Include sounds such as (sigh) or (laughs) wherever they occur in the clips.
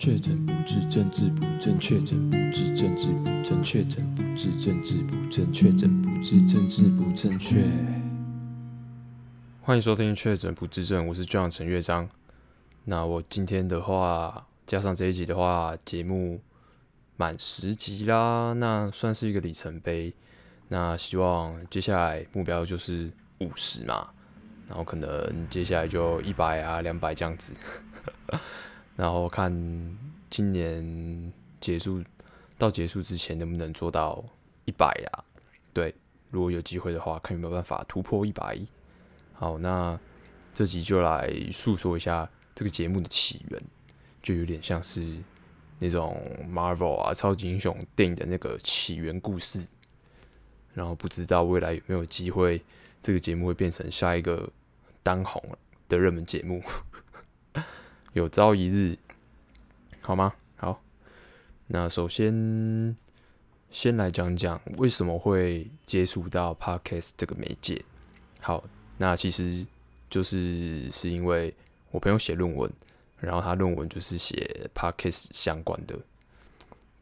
确诊不治，政治不正确；诊不治，政治不正确；诊不治，政治不正确；确诊不治，政治不正确。欢迎收听《确诊不治症》，我是 John 陈乐章。那我今天的话，加上这一集的话，节目满十集啦，那算是一个里程碑。那希望接下来目标就是五十嘛，然后可能接下来就一百啊、两百这样子。然后看今年结束到结束之前能不能做到一百呀？对，如果有机会的话，看有没有办法突破一百。好，那这集就来诉说一下这个节目的起源，就有点像是那种 Marvel 啊超级英雄电影的那个起源故事。然后不知道未来有没有机会，这个节目会变成下一个当红的热门节目。有朝一日，好吗？好，那首先先来讲讲为什么会接触到 Podcast 这个媒介。好，那其实就是是因为我朋友写论文，然后他论文就是写 Podcast 相关的。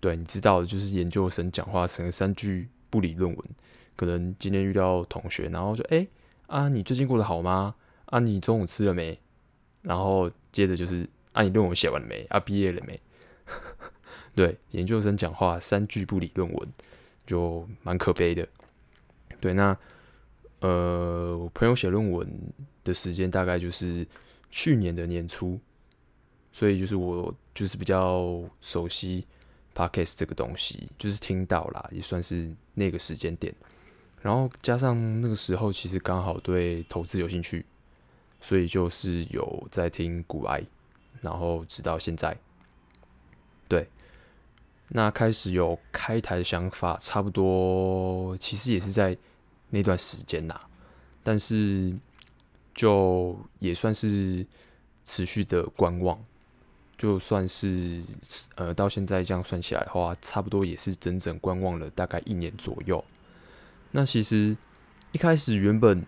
对，你知道的，就是研究生讲话成三句不离论文。可能今天遇到同学，然后说：“哎，啊，你最近过得好吗？啊，你中午吃了没？”然后接着就是，啊，你论文写完了没？啊，毕业了没？(laughs) 对，研究生讲话三句不离论文，就蛮可悲的。对，那呃，我朋友写论文的时间大概就是去年的年初，所以就是我就是比较熟悉 Podcast 这个东西，就是听到啦，也算是那个时间点。然后加上那个时候，其实刚好对投资有兴趣。所以就是有在听股癌，然后直到现在，对，那开始有开台的想法，差不多其实也是在那段时间呐，但是就也算是持续的观望，就算是呃到现在这样算起来的话，差不多也是整整观望了大概一年左右。那其实一开始原本。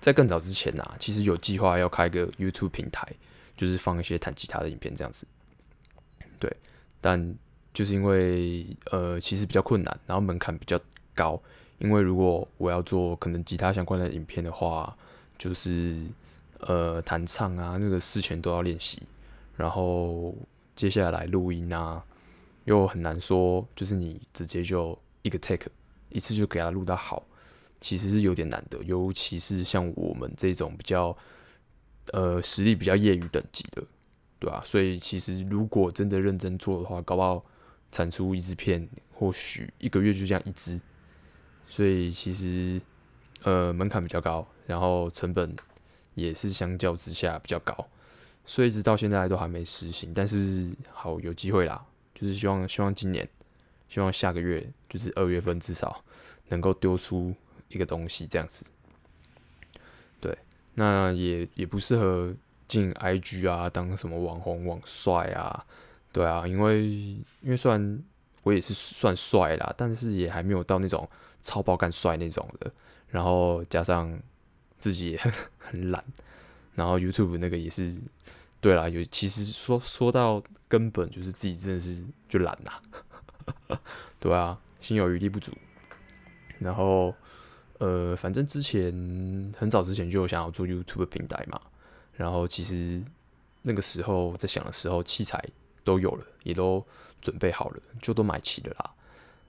在更早之前呐、其实有计划要开个 YouTube 平台，就是放一些弹吉他的影片这样子。对，但就是因为呃，其实比较困难，然后门槛比较高。因为如果我要做可能吉他相关的影片的话，就是呃弹唱啊，那个事前都要练习，然后接下来录音啊，又很难说，就是你直接就一个 take 一次就给他录到好。其实是有点难的，尤其是像我们这种比较呃实力比较业余等级的，对吧？所以其实如果真的认真做的话，搞不好产出一支片，或许一个月就这样一支。所以其实呃门槛比较高，然后成本也是相较之下比较高，所以一直到现在都还没实行。但是好有机会啦，就是希望希望今年，希望下个月就是二月份至少能够丢出。一个东西这样子，对，那也也不适合进 IG 啊，当什么网红网帅啊，对啊，因为因为虽然我也是算帅啦，但是也还没有到那种超爆干帅那种的，然后加上自己也 (laughs) 很很懒，然后 YouTube 那个也是，对啦，有其实说说到根本就是自己真的是就懒呐，(laughs) 对啊，心有余力不足，然后。呃，反正之前很早之前就有想要做 YouTube 平台嘛，然后其实那个时候在想的时候，器材都有了，也都准备好了，就都买齐了啦。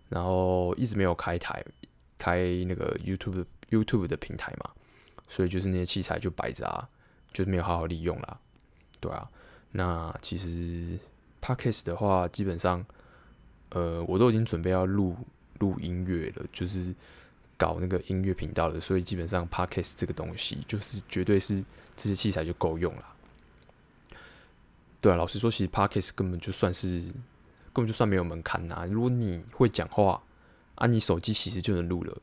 然后一直没有开台，开那个 YouTube YouTube 的平台嘛，所以就是那些器材就摆着啊，就是没有好好利用啦。对啊，那其实 Podcast 的话，基本上呃，我都已经准备要录录音乐了，就是。搞那个音乐频道的，所以基本上 Podcast 这个东西就是绝对是这些器材就够用了。对啊，老实说，其实 Podcast 根本就算是根本就算没有门槛呐。如果你会讲话啊，你手机其实就能录了。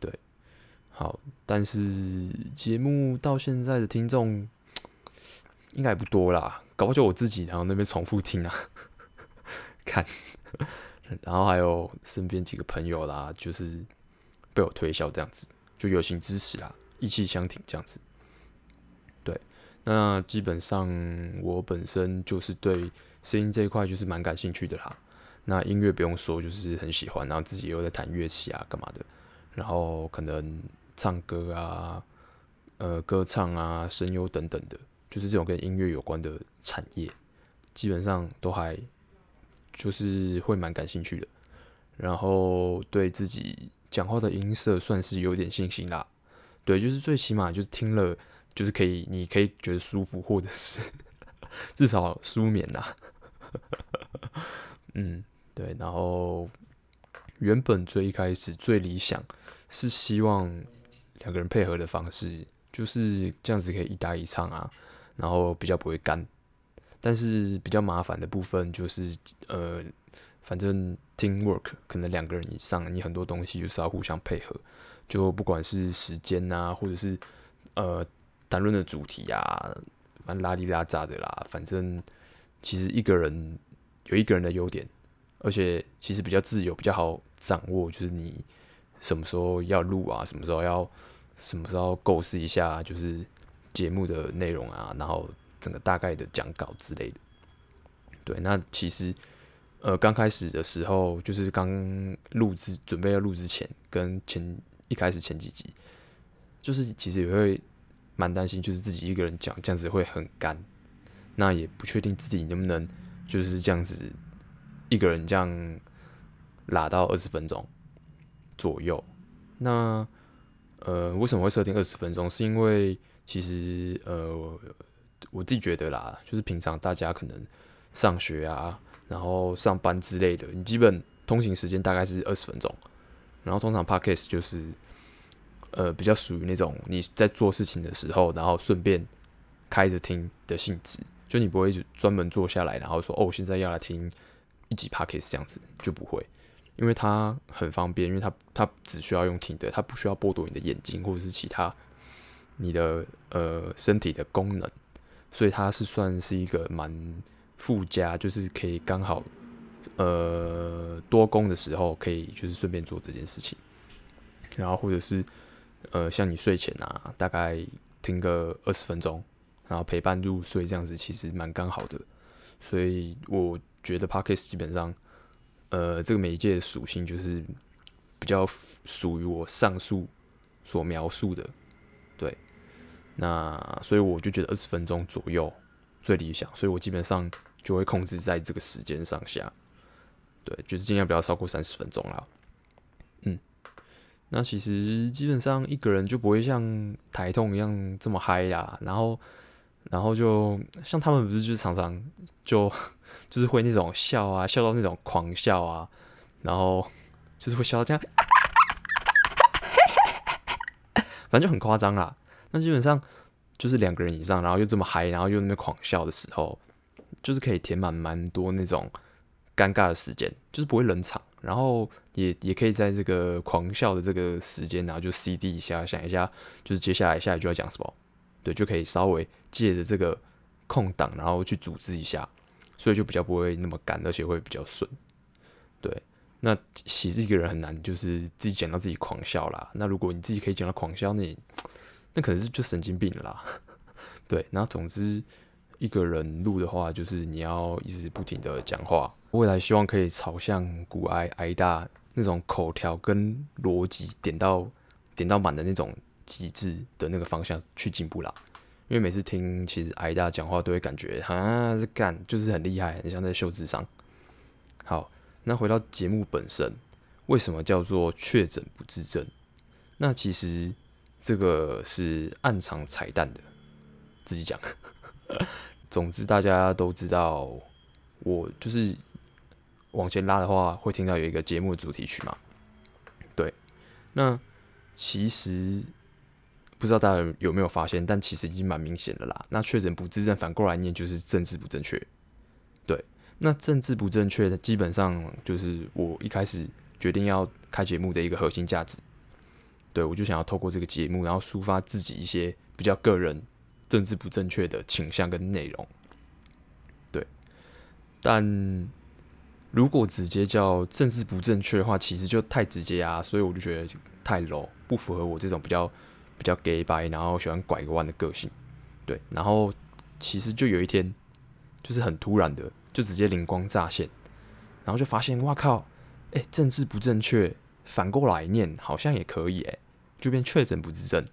对，好，但是节目到现在的听众 (tsk) 应该也不多啦，搞不好就我自己然后那边重复听啊，(laughs) 看，(laughs) 然后还有身边几个朋友啦，就是。被我推销这样子，就友情支持啦，义气相挺这样子。对，那基本上我本身就是对声音这一块就是蛮感兴趣的啦。那音乐不用说，就是很喜欢，然后自己又在弹乐器啊，干嘛的，然后可能唱歌啊，呃，歌唱啊，声优等等的，就是这种跟音乐有关的产业，基本上都还就是会蛮感兴趣的。然后对自己讲话的音色算是有点信心啦。对，就是最起码就是听了，就是可以，你可以觉得舒服，或者是 (laughs) 至少舒眠呐。(laughs) 嗯，对。然后原本最一开始最理想是希望两个人配合的方式，就是这样子可以一搭一唱啊，然后比较不会干。但是比较麻烦的部分就是，呃，反正 teamwork 可能两个人以上，你很多东西就是要互相配合。就不管是时间啊，或者是呃谈论的主题呀，反正拉里拉杂的啦，反正其实一个人有一个人的优点，而且其实比较自由，比较好掌握，就是你什么时候要录啊，什么时候要什么时候构思一下，就是节目的内容啊，然后整个大概的讲稿之类的。对，那其实呃刚开始的时候，就是刚录制准备要录之前，跟前。一开始前几集，就是其实也会蛮担心，就是自己一个人讲这样子会很干，那也不确定自己能不能就是这样子一个人这样拉到二十分钟左右。那呃，为什么会设定二十分钟？是因为其实呃，我自己觉得啦，就是平常大家可能上学啊，然后上班之类的，你基本通勤时间大概是二十分钟。然后通常 Podcast 就是，呃，比较属于那种你在做事情的时候，然后顺便开着听的性质，就你不会专门坐下来，然后说哦，现在要来听一集 Podcast 这样子，就不会，因为它很方便，因为它它只需要用听的，它不需要剥夺你的眼睛或者是其他你的呃身体的功能，所以它是算是一个蛮附加，就是可以刚好。呃，多工的时候可以就是顺便做这件事情，然后或者是呃，像你睡前啊，大概听个二十分钟，然后陪伴入睡这样子，其实蛮刚好的。所以我觉得 Podcast 基本上，呃，这个媒介的属性就是比较属于我上述所描述的，对。那所以我就觉得二十分钟左右最理想，所以我基本上就会控制在这个时间上下。对，就是尽量不要超过三十分钟啦。嗯，那其实基本上一个人就不会像台痛一样这么嗨啦。然后，然后就像他们不是就是常常就 (laughs) 就是会那种笑啊，笑到那种狂笑啊，然后就是会笑到这样，(laughs) 反正就很夸张啦。那基本上就是两个人以上，然后又这么嗨，然后又那么狂笑的时候，就是可以填满蛮多那种。尴尬的时间就是不会冷场，然后也也可以在这个狂笑的这个时间，然后就 CD 一下，想一下，就是接下来下来就要讲什么，对，就可以稍微借着这个空档，然后去组织一下，所以就比较不会那么干，而且会比较顺。对，那其实一个人很难，就是自己讲到自己狂笑啦。那如果你自己可以讲到狂笑，那你 (tsk) 那可能是就神经病了啦。(laughs) 对，然后总之一个人录的话，就是你要一直不停的讲话。未来希望可以朝向古埃埃大那种口条跟逻辑点到点到满的那种极致的那个方向去进步啦。因为每次听其实埃大讲话都会感觉啊，这干就是很厉害，很像在秀智商。好，那回到节目本身，为什么叫做确诊不自证？那其实这个是暗藏彩蛋的，自己讲。总之大家都知道，我就是。往前拉的话，会听到有一个节目的主题曲嘛？对，那其实不知道大家有没有发现，但其实已经蛮明显的啦。那确诊不自证，反过来念就是政治不正确。对，那政治不正确的基本上就是我一开始决定要开节目的一个核心价值。对，我就想要透过这个节目，然后抒发自己一些比较个人政治不正确的倾向跟内容。对，但。如果直接叫政治不正确的话，其实就太直接啊，所以我就觉得太 low，不符合我这种比较比较 gay 掰，然后喜欢拐个弯的个性。对，然后其实就有一天，就是很突然的，就直接灵光乍现，然后就发现哇靠，哎、政治不正确，反过来念好像也可以哎，就变确诊不治症。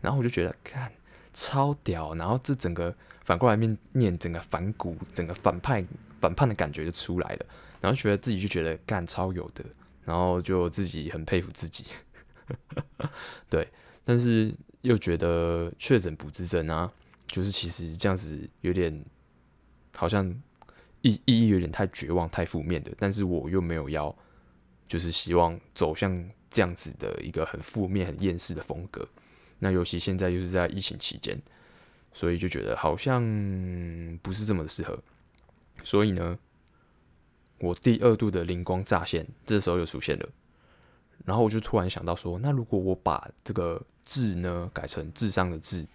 然后我就觉得看超屌，然后这整个反过来面念整个反骨，整个反派反叛的感觉就出来了，然后觉得自己就觉得干超有的，然后就自己很佩服自己，(laughs) 对，但是又觉得确诊不治症啊，就是其实这样子有点好像意意义有点太绝望、太负面的，但是我又没有要就是希望走向这样子的一个很负面、很厌世的风格。那尤其现在又是在疫情期间，所以就觉得好像不是这么的适合。所以呢，我第二度的灵光乍现，这时候又出现了。然后我就突然想到说，那如果我把这个“智”呢改成智商的“智”，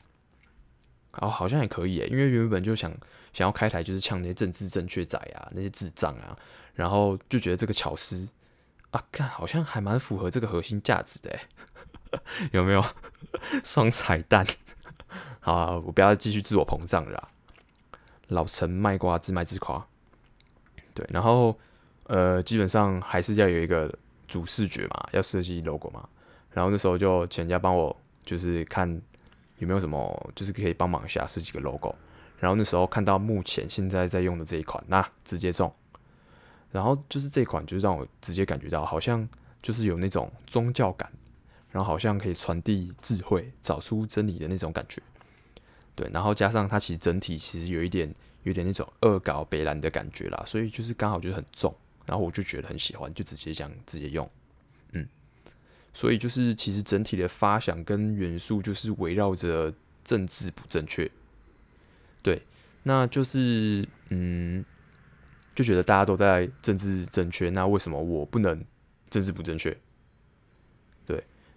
然后好像也可以耶，因为原本就想想要开台，就是呛那些政治正确仔啊，那些智障啊，然后就觉得这个巧思啊，看好像还蛮符合这个核心价值的。(laughs) 有没有 (laughs) 双彩蛋？(laughs) 好，我不要继续自我膨胀了。老陈卖瓜，自卖自夸。对，然后呃，基本上还是要有一个主视觉嘛，要设计 logo 嘛。然后那时候就请人家帮我，就是看有没有什么，就是可以帮忙一下设计个 logo。然后那时候看到目前现在在用的这一款，那直接中。然后就是这款，就是让我直接感觉到好像就是有那种宗教感。然后好像可以传递智慧、找出真理的那种感觉，对。然后加上它其实整体其实有一点、有点那种恶搞北兰的感觉啦，所以就是刚好就是很重。然后我就觉得很喜欢，就直接这样直接用，嗯。所以就是其实整体的发想跟元素就是围绕着政治不正确，对。那就是嗯，就觉得大家都在政治正确，那为什么我不能政治不正确？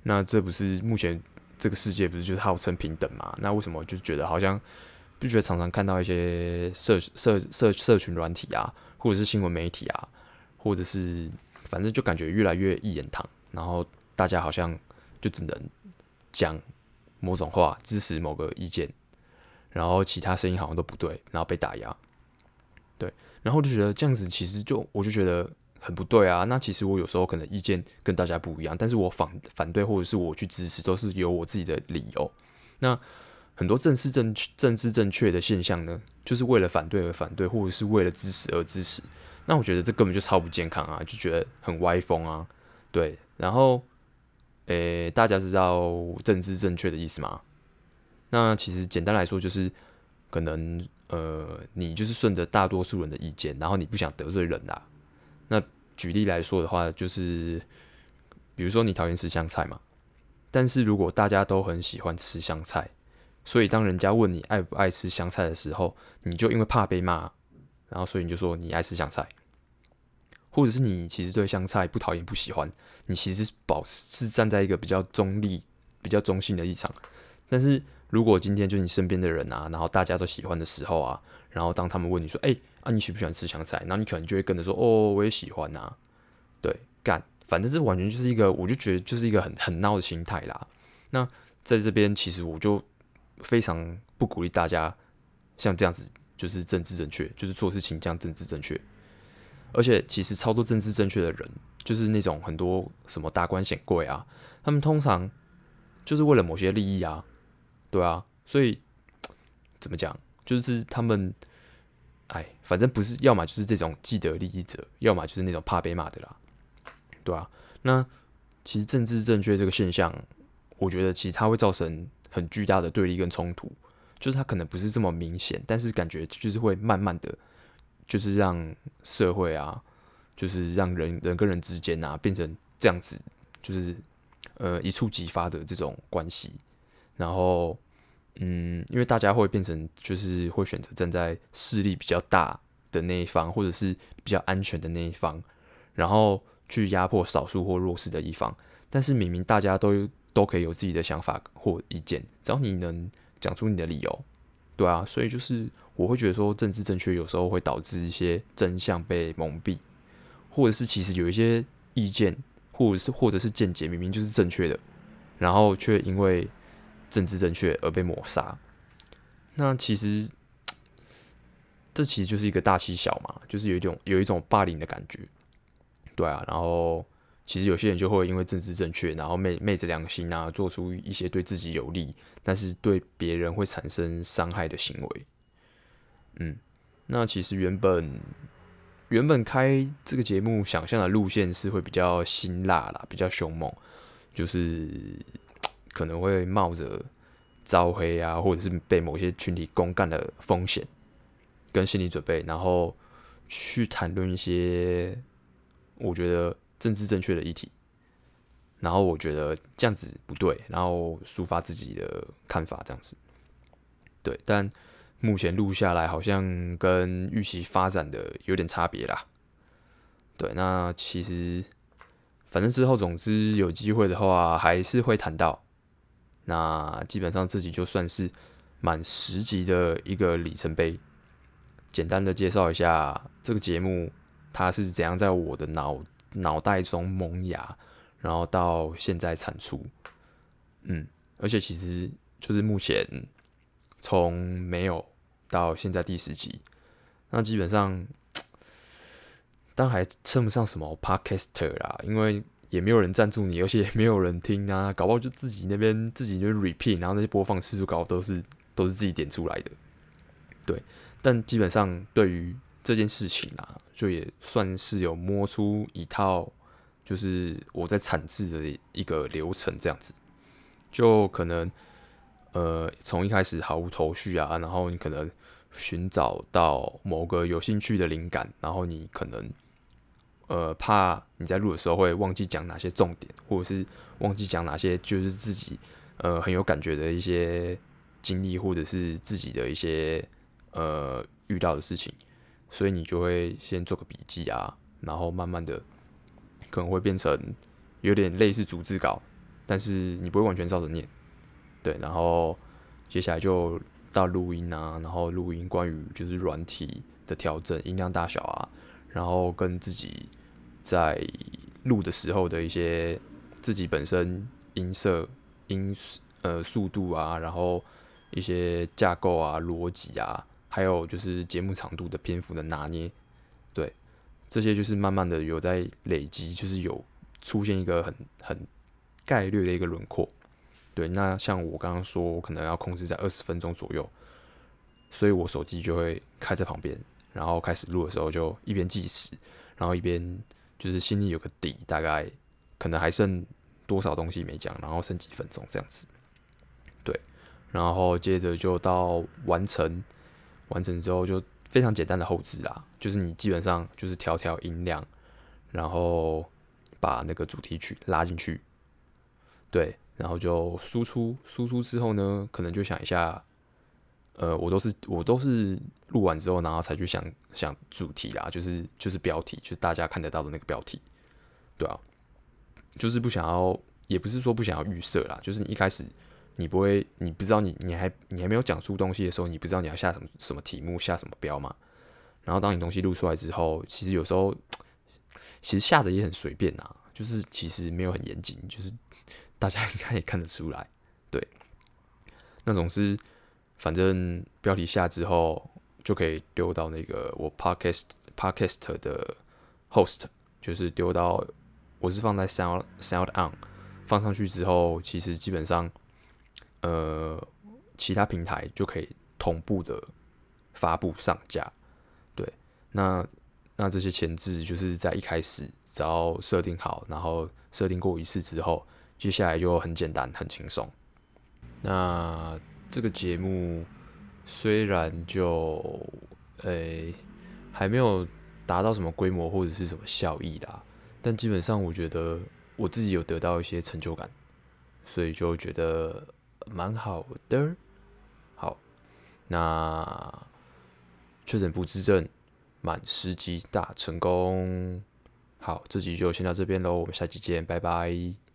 那这不是目前这个世界不是就是号称平等嘛？那为什么就觉得好像不觉得常常看到一些社社社社群软体啊，或者是新闻媒体啊，或者是反正就感觉越来越一言堂，然后大家好像就只能讲某种话，支持某个意见，然后其他声音好像都不对，然后被打压。对，然后就觉得这样子其实就我就觉得。很不对啊！那其实我有时候可能意见跟大家不一样，但是我反反对或者是我去支持，都是有我自己的理由。那很多政治正政治正确的现象呢，就是为了反对而反对，或者是为了支持而支持。那我觉得这根本就超不健康啊，就觉得很歪风啊。对，然后，诶、大家知道政治正确的意思吗？那其实简单来说，就是可能呃，你就是顺着大多数人的意见，然后你不想得罪人啦。举例来说的话，就是比如说你讨厌吃香菜嘛，但是如果大家都很喜欢吃香菜，所以当人家问你爱不爱吃香菜的时候，你就因为怕被骂，然后所以你就说你爱吃香菜，或者是你其实对香菜不讨厌不喜欢，你其实保持是站在一个比较中立、比较中性的立场。但是如果今天就你身边的人啊，然后大家都喜欢的时候啊。然后当他们问你说：“哎、欸，啊，你喜不喜欢吃香菜？”然后你可能就会跟着说：“哦，我也喜欢呐。”对，干，反正这完全就是一个，我就觉得就是一个很很闹的心态啦。那在这边，其实我就非常不鼓励大家像这样子，就是政治正确，就是做事情这样政治正确。而且，其实超多政治正确的人，就是那种很多什么达官显贵啊，他们通常就是为了某些利益啊，对啊，所以怎么讲？就是他们，哎，反正不是，要么就是这种既得利益者，要么就是那种怕被骂的啦，对啊。那其实政治正确这个现象，我觉得其实它会造成很巨大的对立跟冲突，就是它可能不是这么明显，但是感觉就是会慢慢的，就是让社会啊，就是让人人跟人之间啊变成这样子，就是呃一触即发的这种关系，然后。嗯，因为大家会变成，就是会选择站在势力比较大的那一方，或者是比较安全的那一方，然后去压迫少数或弱势的一方。但是明明大家都都可以有自己的想法或意见，只要你能讲出你的理由，对啊。所以就是我会觉得说，政治正确有时候会导致一些真相被蒙蔽，或者是其实有一些意见，或者是或者是见解明明就是正确的，然后却因为。政治正确而被抹杀，那其实这其实就是一个大欺小嘛，就是有一种有一种霸凌的感觉，对啊。然后其实有些人就会因为政治正确，然后昧昧着良心啊，做出一些对自己有利，但是对别人会产生伤害的行为。嗯，那其实原本原本开这个节目想象的路线是会比较辛辣啦，比较凶猛，就是可能会冒着招黑啊，或者是被某些群体公干的风险跟心理准备，然后去谈论一些我觉得政治正确的议题，然后我觉得这样子不对，然后抒发自己的看法，这样子对，但。目前录下来好像跟预期发展的有点差别啦。对，那其实反正之后总之有机会的话还是会谈到。那基本上自己就算是满十集的一个里程碑。简单的介绍一下这个节目，它是怎样在我的脑脑袋中萌芽，然后到现在产出。嗯，而且其实就是目前。从没有到现在第十集，那基本上，(tsk) 当然还称不上什么 podcaster 啦，因为也没有人赞助你，(laughs) 而且也没有人听啊，搞不好就自己那边自己就 repeat，然后那些播放次数搞都是都是自己点出来的，对。但基本上对于这件事情啊，就也算是有摸出一套，就是我在产制的一个流程这样子，就可能。呃，从一开始毫无头绪啊，然后你可能寻找到某个有兴趣的灵感，然后你可能呃怕你在录的时候会忘记讲哪些重点，或者是忘记讲哪些就是自己呃很有感觉的一些经历，或者是自己的一些呃遇到的事情，所以你就会先做个笔记啊，然后慢慢的可能会变成有点类似逐字稿，但是你不会完全照着念。对，然后接下来就到录音啊，然后录音关于就是软体的调整、音量大小啊，然后跟自己在录的时候的一些自己本身音色、音呃速度啊，然后一些架构啊、逻辑啊，还有就是节目长度的篇幅的拿捏，对，这些就是慢慢的有在累积，就是有出现一个很很概略的一个轮廓。对，那像我刚刚说，我可能要控制在二十分钟左右，所以我手机就会开在旁边，然后开始录的时候就一边计时，然后一边就是心里有个底，大概可能还剩多少东西没讲，然后剩几分钟这样子。对，然后接着就到完成，完成之后就非常简单的后置啦，就是你基本上就是调调音量，然后把那个主题曲拉进去，对。然后就输出，输出之后呢，可能就想一下，呃，我都是我都是录完之后，然后才去想像主题啦，就是就是标题，就是大家看得到的那个标题，对啊，就是不想要，也不是说不想要预设啦，就是你一开始你不会，你不知道你你还你还没有讲出东西的时候，你不知道你要下什么什么题目，下什么标嘛。然后当你东西录出来之后，其实有时候其实下的也很随便呐，就是其实没有很严谨，就是。大家 (laughs) 应该也看得出来，对，那种是反正标题下之后就可以丢到那个我 podcast podcast 的 host，就是丢到我是放在 sound sound on 放上去之后，其实基本上呃其他平台就可以同步的发布上架，对，那那这些前置就是在一开始只要设定好，然后设定过一次之后。接下来就很简单，很轻松。那这个节目虽然就诶、还没有达到什么规模或者是什么效益啦，但基本上我觉得我自己有得到一些成就感，所以就觉得蛮好的。好，那确诊不治症满十集大成功。好，这集就先到这边喽，我们下期见，拜拜。